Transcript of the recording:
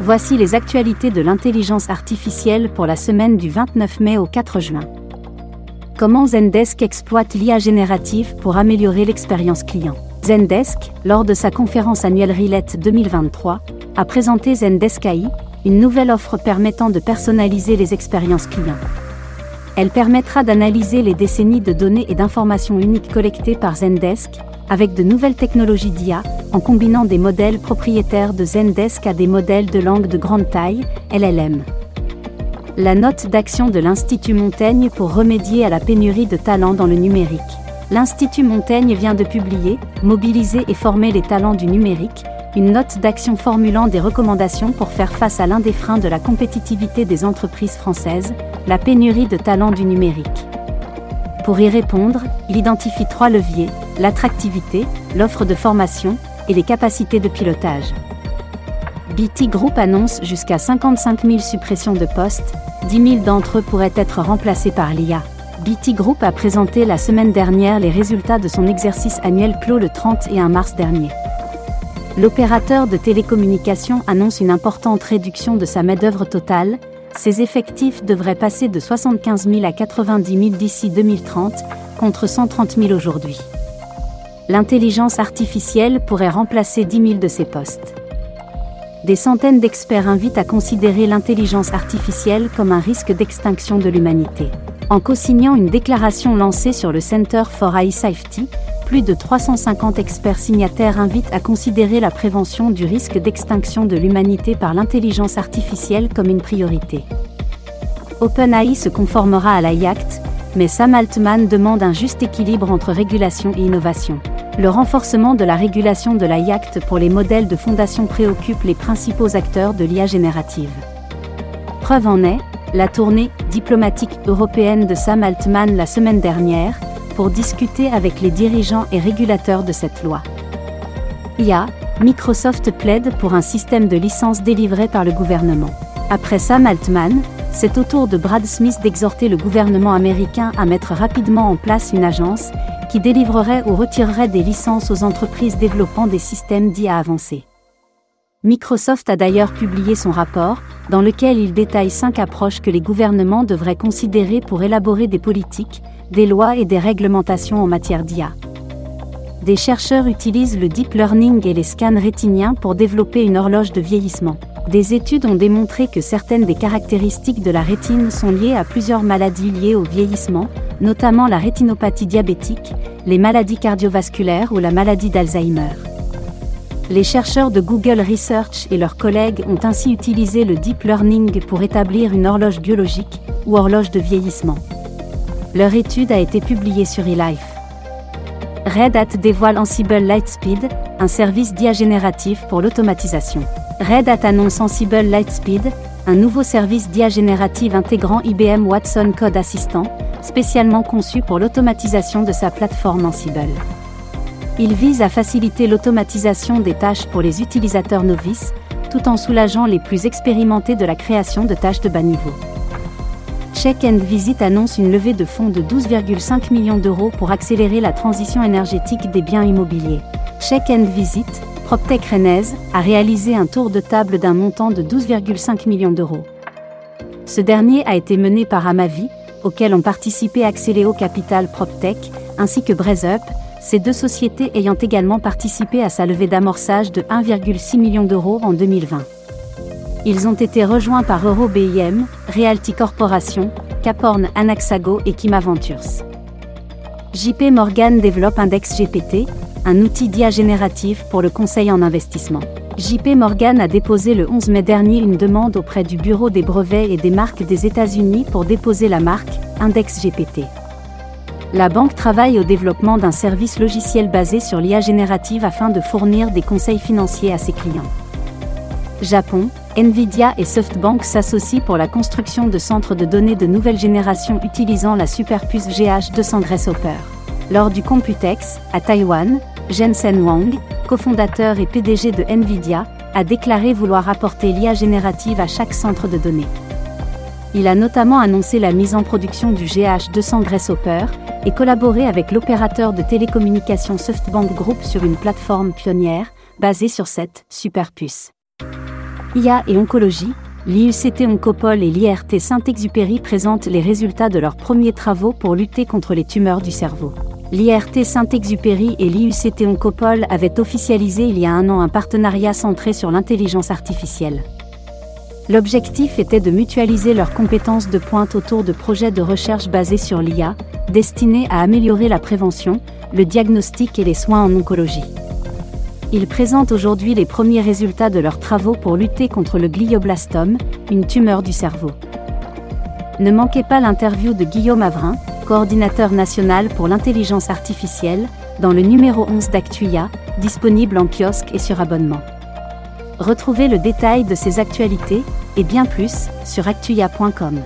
Voici les actualités de l'intelligence artificielle pour la semaine du 29 mai au 4 juin. Comment Zendesk exploite l'IA générative pour améliorer l'expérience client? Zendesk, lors de sa conférence annuelle Rilette 2023, a présenté Zendesk AI, une nouvelle offre permettant de personnaliser les expériences clients. Elle permettra d'analyser les décennies de données et d'informations uniques collectées par Zendesk, avec de nouvelles technologies d'IA, en combinant des modèles propriétaires de Zendesk à des modèles de langue de grande taille, LLM. La note d'action de l'Institut Montaigne pour remédier à la pénurie de talents dans le numérique. L'Institut Montaigne vient de publier Mobiliser et former les talents du numérique, une note d'action formulant des recommandations pour faire face à l'un des freins de la compétitivité des entreprises françaises, la pénurie de talents du numérique. Pour y répondre, il identifie trois leviers, l'attractivité, l'offre de formation et les capacités de pilotage. BT Group annonce jusqu'à 55 000 suppressions de postes, 10 000 d'entre eux pourraient être remplacés par l'IA. BT Group a présenté la semaine dernière les résultats de son exercice annuel clos le 31 mars dernier. L'opérateur de télécommunications annonce une importante réduction de sa main-d'œuvre totale, ses effectifs devraient passer de 75 000 à 90 000 d'ici 2030, contre 130 000 aujourd'hui l'intelligence artificielle pourrait remplacer 10 000 de ces postes. Des centaines d'experts invitent à considérer l'intelligence artificielle comme un risque d'extinction de l'humanité. En co-signant une déclaration lancée sur le Center for AI Safety, plus de 350 experts signataires invitent à considérer la prévention du risque d'extinction de l'humanité par l'intelligence artificielle comme une priorité. OpenAI se conformera à la mais Sam Altman demande un juste équilibre entre régulation et innovation. Le renforcement de la régulation de la pour les modèles de fondation préoccupe les principaux acteurs de l'IA générative. Preuve en est, la tournée diplomatique européenne de Sam Altman la semaine dernière, pour discuter avec les dirigeants et régulateurs de cette loi. IA, Microsoft plaide pour un système de licence délivré par le gouvernement. Après Sam Altman, c'est au tour de Brad Smith d'exhorter le gouvernement américain à mettre rapidement en place une agence qui délivrerait ou retirerait des licences aux entreprises développant des systèmes d'IA avancés. Microsoft a d'ailleurs publié son rapport, dans lequel il détaille cinq approches que les gouvernements devraient considérer pour élaborer des politiques, des lois et des réglementations en matière d'IA. Des chercheurs utilisent le deep learning et les scans rétiniens pour développer une horloge de vieillissement. Des études ont démontré que certaines des caractéristiques de la rétine sont liées à plusieurs maladies liées au vieillissement, notamment la rétinopathie diabétique, les maladies cardiovasculaires ou la maladie d'Alzheimer. Les chercheurs de Google Research et leurs collègues ont ainsi utilisé le deep learning pour établir une horloge biologique ou horloge de vieillissement. Leur étude a été publiée sur eLife. Red Hat dévoile Ansible Lightspeed, un service diagénératif pour l'automatisation. Red Hat annonce Ansible Lightspeed, un nouveau service d'IA générative intégrant IBM Watson Code Assistant, spécialement conçu pour l'automatisation de sa plateforme Ansible. Il vise à faciliter l'automatisation des tâches pour les utilisateurs novices, tout en soulageant les plus expérimentés de la création de tâches de bas niveau. Check and Visit annonce une levée de fonds de 12,5 millions d'euros pour accélérer la transition énergétique des biens immobiliers. Check and Visit, PropTech Rennes, a réalisé un tour de table d'un montant de 12,5 millions d'euros. Ce dernier a été mené par Amavi, auquel ont participé Axeléo Capital PropTech, ainsi que Breazup, ces deux sociétés ayant également participé à sa levée d'amorçage de 1,6 million d'euros en 2020. Ils ont été rejoints par EuroBIM, Realty Corporation, Caporn Anaxago et Kima Ventures. JP Morgan développe Index GPT, un outil d'IA génératif pour le conseil en investissement. JP Morgan a déposé le 11 mai dernier une demande auprès du Bureau des brevets et des marques des États-Unis pour déposer la marque Index GPT. La banque travaille au développement d'un service logiciel basé sur l'IA générative afin de fournir des conseils financiers à ses clients. Japon, Nvidia et SoftBank s'associent pour la construction de centres de données de nouvelle génération utilisant la superpuce GH200 Grasshopper. Lors du Computex, à Taïwan, Jensen Wang, cofondateur et PDG de Nvidia, a déclaré vouloir apporter l'IA générative à chaque centre de données. Il a notamment annoncé la mise en production du GH200 Grasshopper et collaboré avec l'opérateur de télécommunications SoftBank Group sur une plateforme pionnière basée sur cette superpuce. IA et oncologie, l'IUCT Oncopole et l'IRT Saint-Exupéry présentent les résultats de leurs premiers travaux pour lutter contre les tumeurs du cerveau. L'IRT Saint-Exupéry et l'IUCT Oncopole avaient officialisé il y a un an un partenariat centré sur l'intelligence artificielle. L'objectif était de mutualiser leurs compétences de pointe autour de projets de recherche basés sur l'IA, destinés à améliorer la prévention, le diagnostic et les soins en oncologie. Ils présentent aujourd'hui les premiers résultats de leurs travaux pour lutter contre le glioblastome, une tumeur du cerveau. Ne manquez pas l'interview de Guillaume Avrin, coordinateur national pour l'intelligence artificielle, dans le numéro 11 d'Actuia, disponible en kiosque et sur abonnement. Retrouvez le détail de ces actualités, et bien plus, sur actuia.com.